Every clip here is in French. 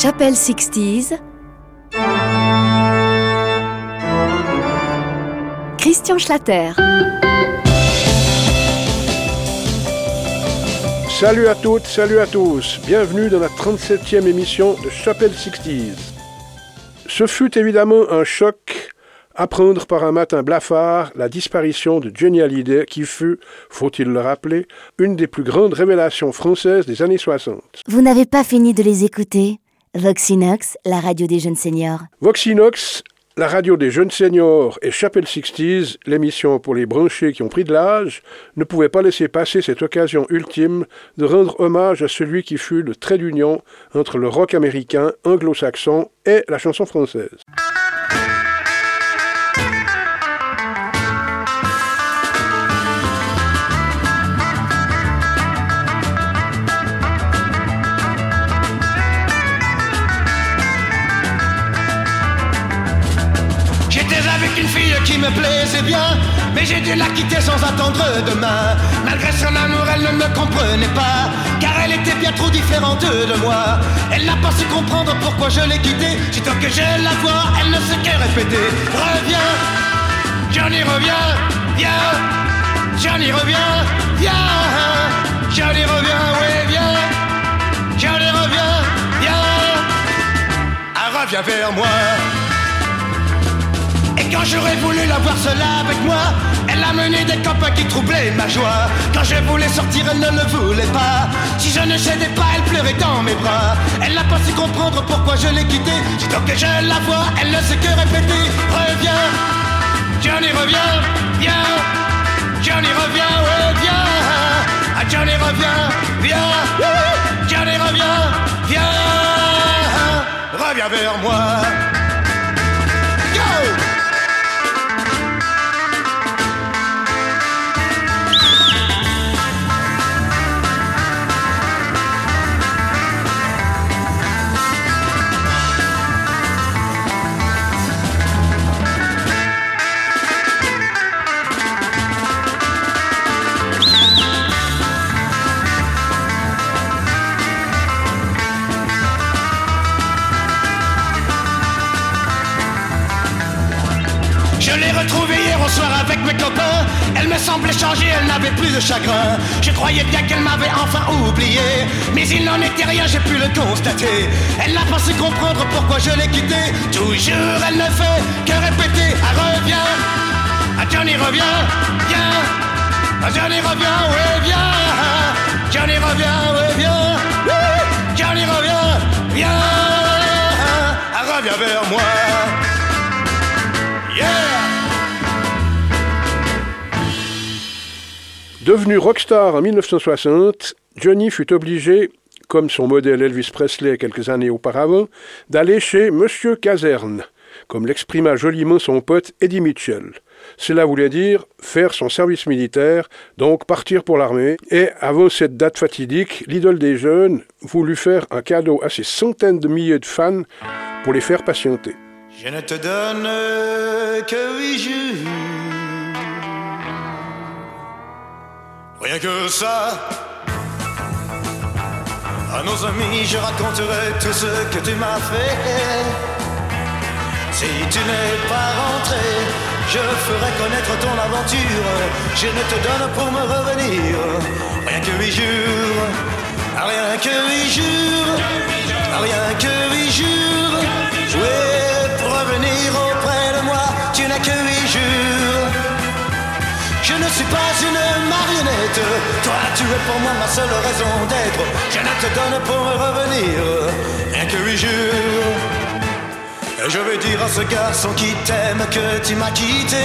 Chapelle 60s. Christian Schlatter. Salut à toutes, salut à tous. Bienvenue dans la 37e émission de Chapelle 60s. Ce fut évidemment un choc apprendre par un matin blafard la disparition de Johnny Hallyday qui fut, faut-il le rappeler, une des plus grandes révélations françaises des années 60. Vous n'avez pas fini de les écouter Voxinox, la radio des jeunes seniors. Voxinox, la radio des jeunes seniors et Chapelle 60s, l'émission pour les branchés qui ont pris de l'âge, ne pouvait pas laisser passer cette occasion ultime de rendre hommage à celui qui fut le trait d'union entre le rock américain, anglo-saxon et la chanson française. Mais j'ai dû la quitter sans attendre demain. Malgré son amour, elle ne me comprenait pas, car elle était bien trop différente de moi. Elle n'a pas su comprendre pourquoi je l'ai quittée. Sitôt que je la vois, elle ne sait que répéter. Reviens, Johnny reviens, viens. Johnny reviens, viens. Johnny reviens, oui, viens. Johnny reviens, viens. Ah, reviens vers moi. Quand j'aurais voulu la voir seule avec moi, elle a mené des copains qui troublaient ma joie. Quand je voulais sortir, elle ne le voulait pas. Si je ne cédais pas, elle pleurait dans mes bras. Elle n'a pas su comprendre pourquoi je l'ai quittée. Sitôt que je la vois, elle ne sait que répéter. Reviens, Johnny reviens, viens. Johnny reviens, ouais, viens. Ah, Johnny reviens, viens. Johnny reviens, viens. Reviens vers moi. Chagrin. Je croyais bien qu'elle m'avait enfin oublié. Mais il n'en était rien, j'ai pu le constater. Elle n'a pas su comprendre pourquoi je l'ai quittée. Toujours elle ne fait que répéter. Ah, reviens. Ah, Johnny, reviens. Viens. Ah, Johnny, reviens, oui, viens. Johnny, reviens, oui, viens. Johnny, reviens, viens. Ah, reviens vers moi. Devenu rockstar en 1960, Johnny fut obligé, comme son modèle Elvis Presley quelques années auparavant, d'aller chez Monsieur Caserne, comme l'exprima joliment son pote Eddie Mitchell. Cela voulait dire faire son service militaire, donc partir pour l'armée, et avant cette date fatidique, l'idole des jeunes voulut faire un cadeau à ses centaines de milliers de fans pour les faire patienter. Je ne te donne que jours Rien que ça. À nos amis, je raconterai tout ce que tu m'as fait. Si tu n'es pas rentré, je ferai connaître ton aventure. Je ne te donne pour me revenir. Rien que huit jours. Rien que huit jours. Rien que huit jours. Oui, pour revenir auprès de moi, tu n'as que huit jours. Je ne suis pas une marionnette. Toi, tu es pour moi ma seule raison d'être. Je ne te donne pour revenir rien que huit jours. Et je vais dire à ce garçon qui t'aime que tu m'as quitté.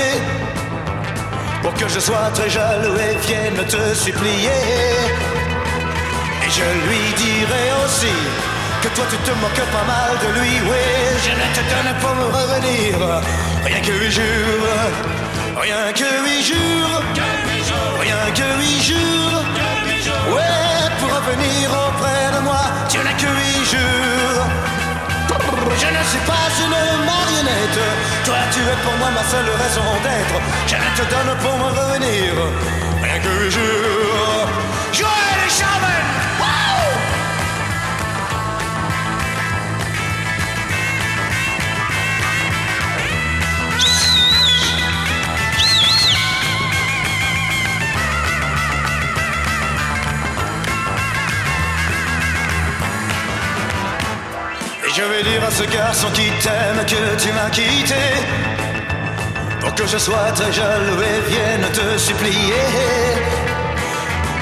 Pour que je sois très jaloux et vienne te supplier. Et je lui dirai aussi que toi tu te moques pas mal de lui, oui. Je ne te donne pour me revenir rien que huit jours. Rien que huit jours, rien que huit jours. Ouais, pour revenir auprès de moi, tu n'as que huit jours. Je ne suis pas une marionnette, toi tu es pour moi ma seule raison d'être. Je ne te donne pour me revenir, rien que huit jours. Garçon qui t'aime que tu m'as quitté. Pour que je sois très jaloux et vienne te supplier.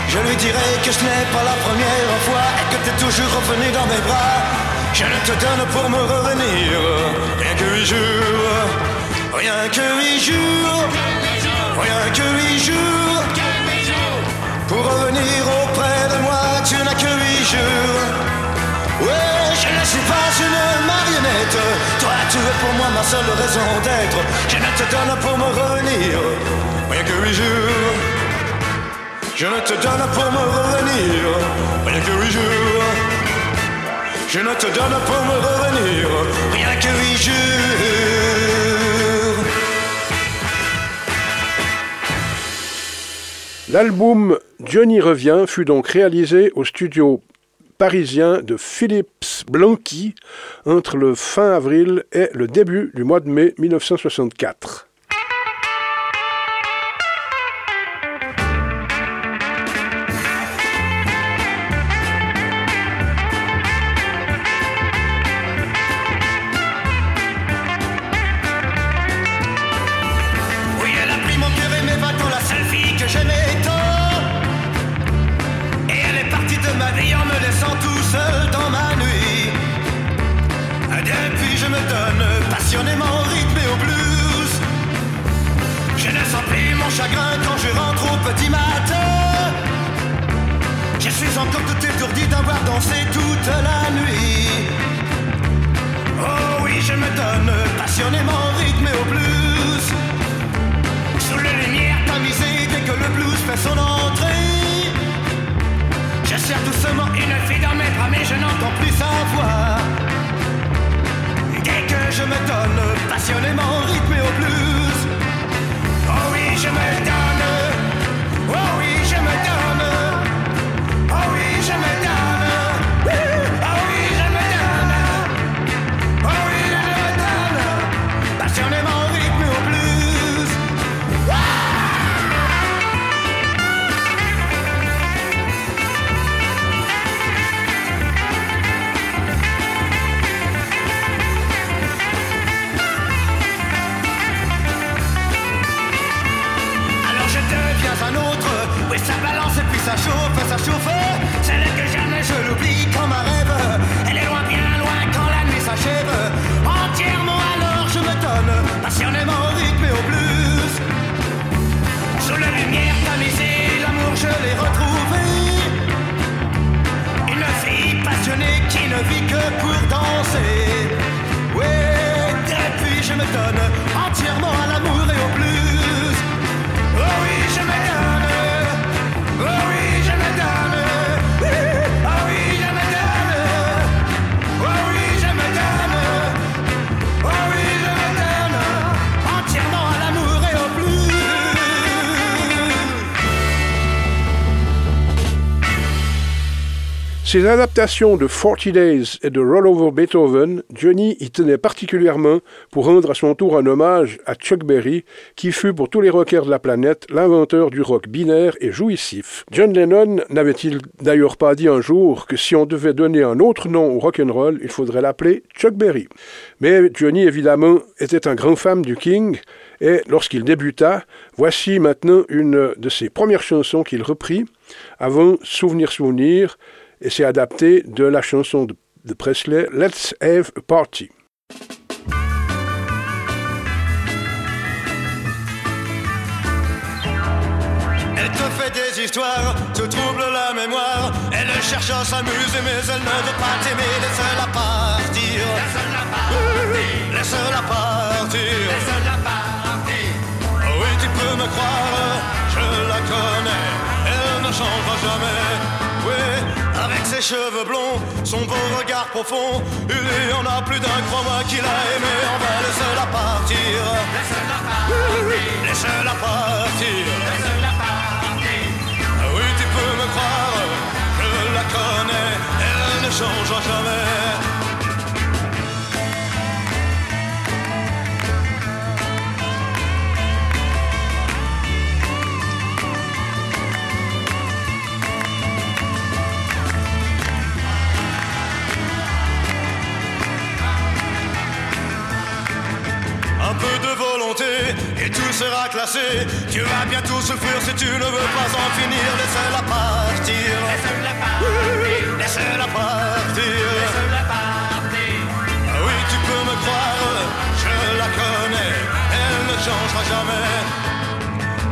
Je lui dirai que ce n'est pas la première fois et que t'es toujours revenu dans mes bras. Je ne te donne pour me revenir rien que huit jours, rien que huit jours, ma seule raison d'être. Je ne te donne pour me revenir rien que huit jours. Je ne te donne pour me revenir rien que huit jours. Je ne te donne pour me revenir rien que huit jours. L'album Johnny revient fut donc réalisé au studio parisien de Philips Blanqui entre le fin avril et le début du mois de mai 1964. Matin. Je suis encore tout étourdi d'avoir dansé toute la nuit. Oh oui, je me donne passionnément rythme et au blues. Sous la lumière tamisée dès que le blues fait son entrée. Je serre doucement une fille dans mes bras, mais je n'entends plus sa voix. Dès que je me donne passionnément rythme et au blues. Oh oui, je me donne. Oh oui, Ces adaptations de 40 Days et de Roll Over Beethoven, Johnny y tenait particulièrement pour rendre à son tour un hommage à Chuck Berry, qui fut pour tous les rockers de la planète l'inventeur du rock binaire et jouissif. John Lennon n'avait-il d'ailleurs pas dit un jour que si on devait donner un autre nom au rock'n'roll, il faudrait l'appeler Chuck Berry. Mais Johnny, évidemment, était un grand fan du King, et lorsqu'il débuta, voici maintenant une de ses premières chansons qu'il reprit, avant Souvenir Souvenir, et c'est adapté de la chanson de, de Presley Let's Have a Party. Elle te fait des histoires, te trouble la mémoire. Elle cherche à s'amuser, mais elle ne veut pas t'aimer. Laisse-la partir. Laisse-la partir. Oui, tu peux me croire, je la connais. Elle ne changera jamais. Ses cheveux blonds, son beau regard profond. Il y en a plus d'un, crois-moi, qui l'a aimé. On va laisser-la partir. Laisse-la partir. Ah Tu vas bientôt souffrir si tu ne veux pas en finir. Laisse-la partir. Laisse-la partir. Laisse-la partir. Laisse-la partir. Ah oui, tu peux me croire, je la connais. Elle ne changera jamais.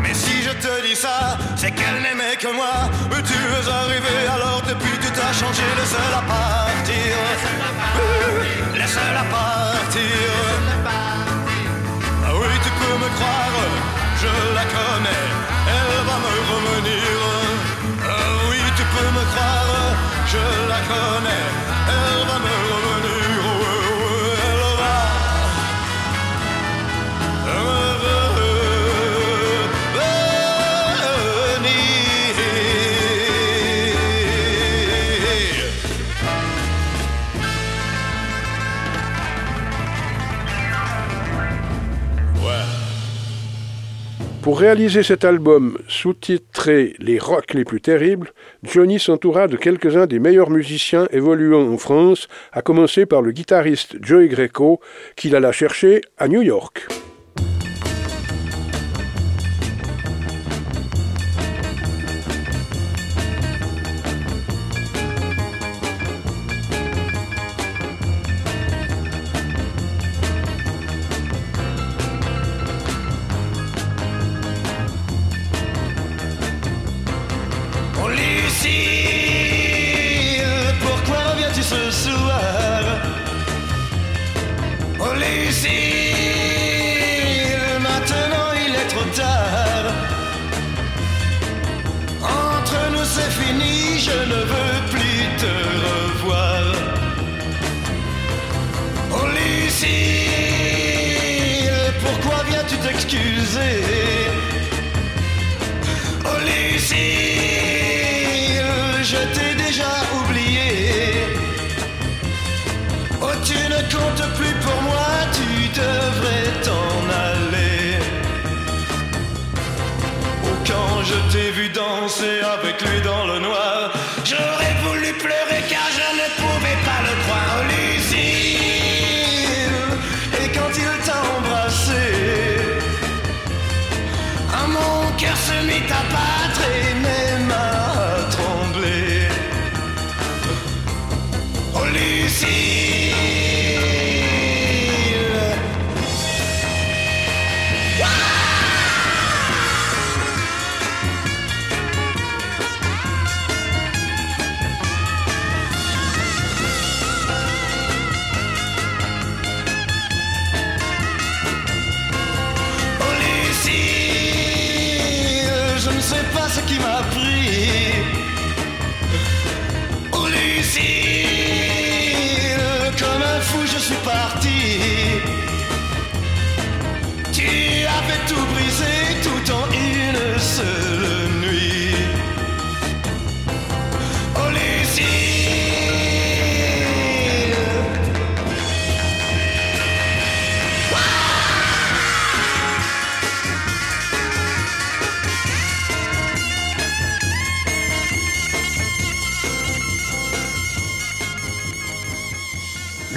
Mais si je te dis ça, c'est qu'elle n'aimait que moi. Mais tu es arrivé alors depuis tu t'as changé? Laisse-la partir. Laisse-la partir. Laisse-la partir me croire, je la connais, Pour réaliser cet album sous-titré Les rocks les plus terribles, Johnny s'entoura de quelques-uns des meilleurs musiciens évoluant en France, à commencer par le guitariste Joey Greco, qu'il alla chercher à New York. Lucy say I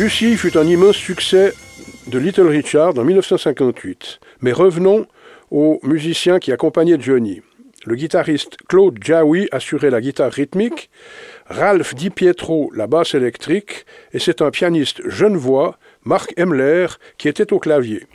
fut un immense succès de Little Richard en 1958. Mais revenons aux musiciens qui accompagnaient Johnny. Le guitariste Claude Jaoui assurait la guitare rythmique, Ralph Di Pietro la basse électrique, et c'est un pianiste genevois, Marc Emler, qui était au clavier.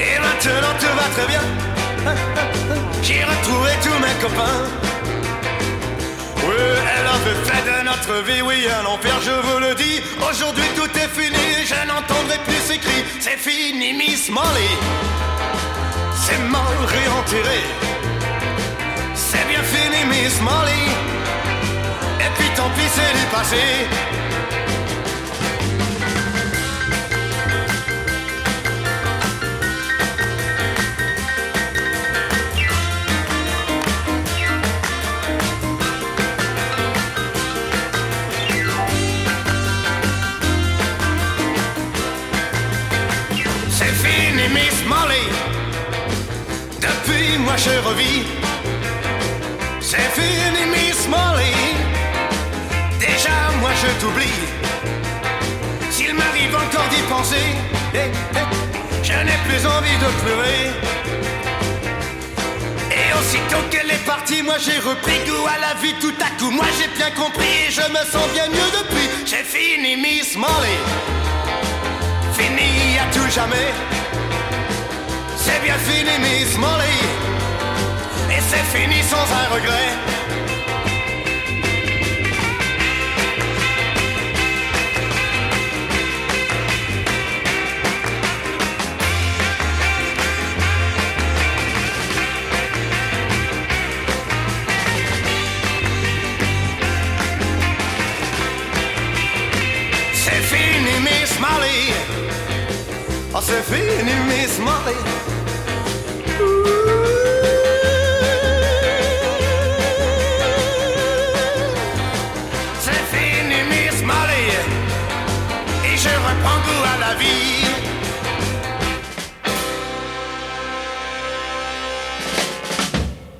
Et maintenant tout va très bien. J'ai retrouvé tous mes copains. Oui, elle avait fait de notre vie, oui, un enfer, je vous le dis. Aujourd'hui tout est fini, je n'entendrai plus ces cris. C'est fini, Miss Molly. C'est mal réenterré. C'est bien fini, Miss Molly. Et puis tant pis, c'est du passé. Je revis. C'est fini, Miss Molly. Déjà, moi je t'oublie. S'il m'arrive encore d'y penser, eh, eh, je n'ai plus envie de pleurer. Et aussitôt qu'elle est partie, moi j'ai repris goût à la vie tout à coup. Moi j'ai bien compris et je me sens bien mieux depuis. J'ai fini, Miss Molly. Fini à tout jamais. C'est bien fini, Miss Molly. C'est fini sans un regret. C'est fini, Miss Molly. Oh, c'est fini, Miss Molly.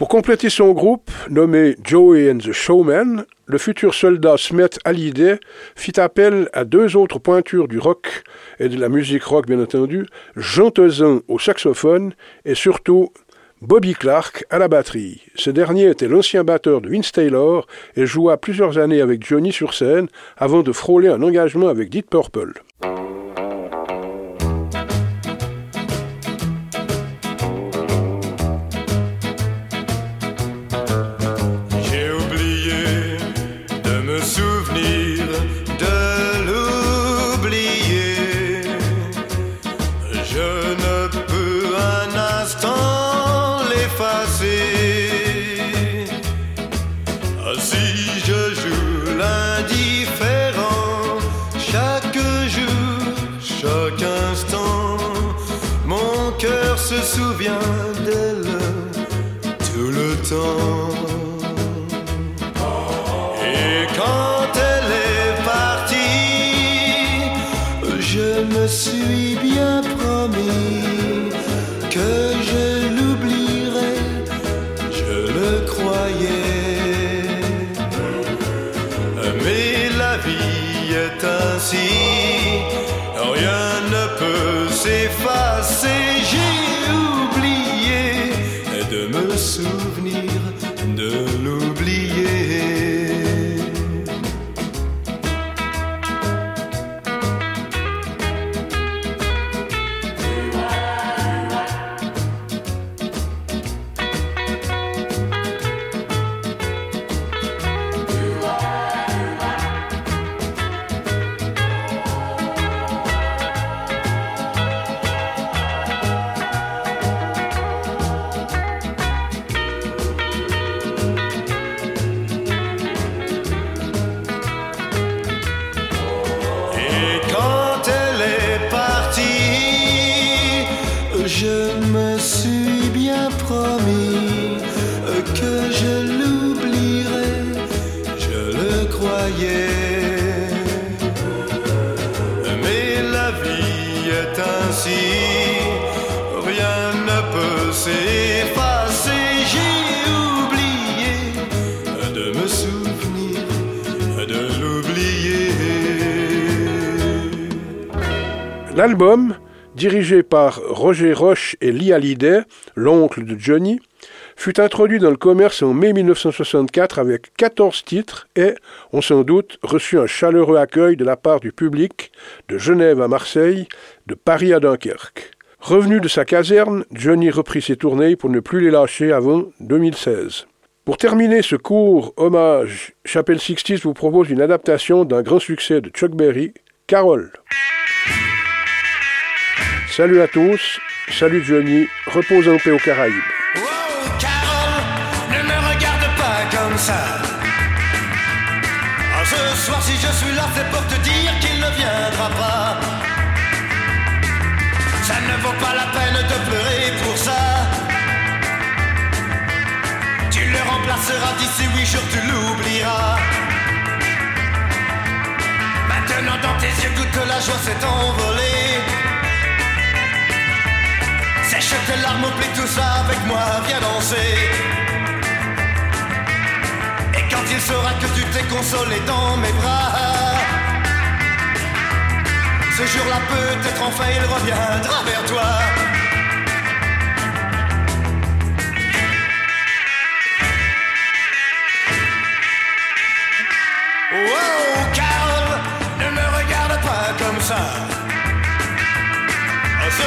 Pour compléter son groupe, nommé Joey and the Showman, le futur soldat Smet Hallyday fit appel à deux autres pointures du rock et de la musique rock bien entendu, Jean Tezin au saxophone et surtout Bobby Clark à la batterie. Ce dernier était l'ancien batteur de Vince Taylor et joua plusieurs années avec Johnny sur scène avant de frôler un engagement avec Deep Purple. Je rien ne peut s'effacer. J'ai oublié de me souvenir, de l'oublier. L'album, dirigé par Roger Roche et Lee Hallyday, l'oncle de Johnny, fut introduit dans le commerce en mai 1964 avec 14 titres et, on s'en doute, reçut un chaleureux accueil de la part du public de Genève à Marseille, de Paris à Dunkerque. Revenu de sa caserne, Johnny reprit ses tournées pour ne plus les lâcher avant 2016. Pour terminer ce court hommage, Chapelle Sixties vous propose une adaptation d'un grand succès de Chuck Berry, Carole. Salut à tous, salut Johnny, repose en paix aux Caraïbes. Oh, Carole, ne. Ah, ce soir, si je suis là, d'ici huit jours, tu l'oublieras. Maintenant, dans tes yeux, toute la joie s'est envolée. Sèche tes larmes, oublie tout ça avec moi, viens danser. Et quand il saura que tu t'es consolé dans mes bras, ce jour-là peut-être enfin il reviendra vers toi.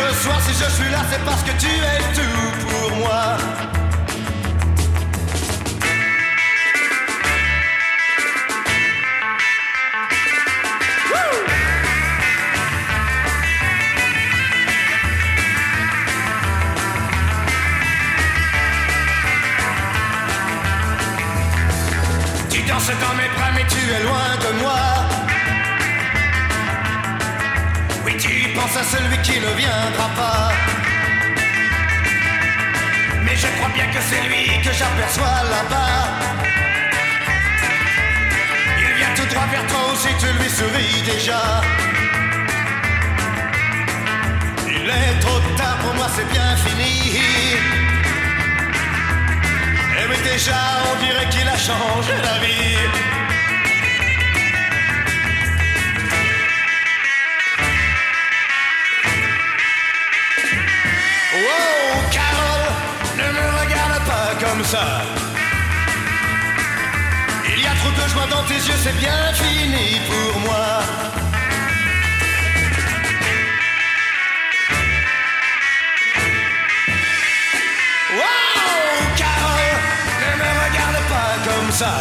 Ce soir, si je suis là, c'est parce que tu es tout pour moi. Tu danses dans mes bras, mais tu es loin de moi. Oui, tu penses à celui qui ne viendra pas. Mais je crois bien que c'est lui que j'aperçois là-bas. Il vient tout droit vers toi aussi, tu lui souris déjà. Il est trop tard pour moi, c'est bien fini. Et oui, déjà, on dirait qu'il a changé la vie. Wow, Carole, ne me regarde pas comme ça. Il y a trop de joie dans tes yeux, c'est bien fini pour moi. Wow, Carole, ne me regarde pas comme ça.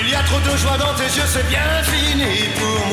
Il y a trop de joie dans tes yeux, c'est bien fini pour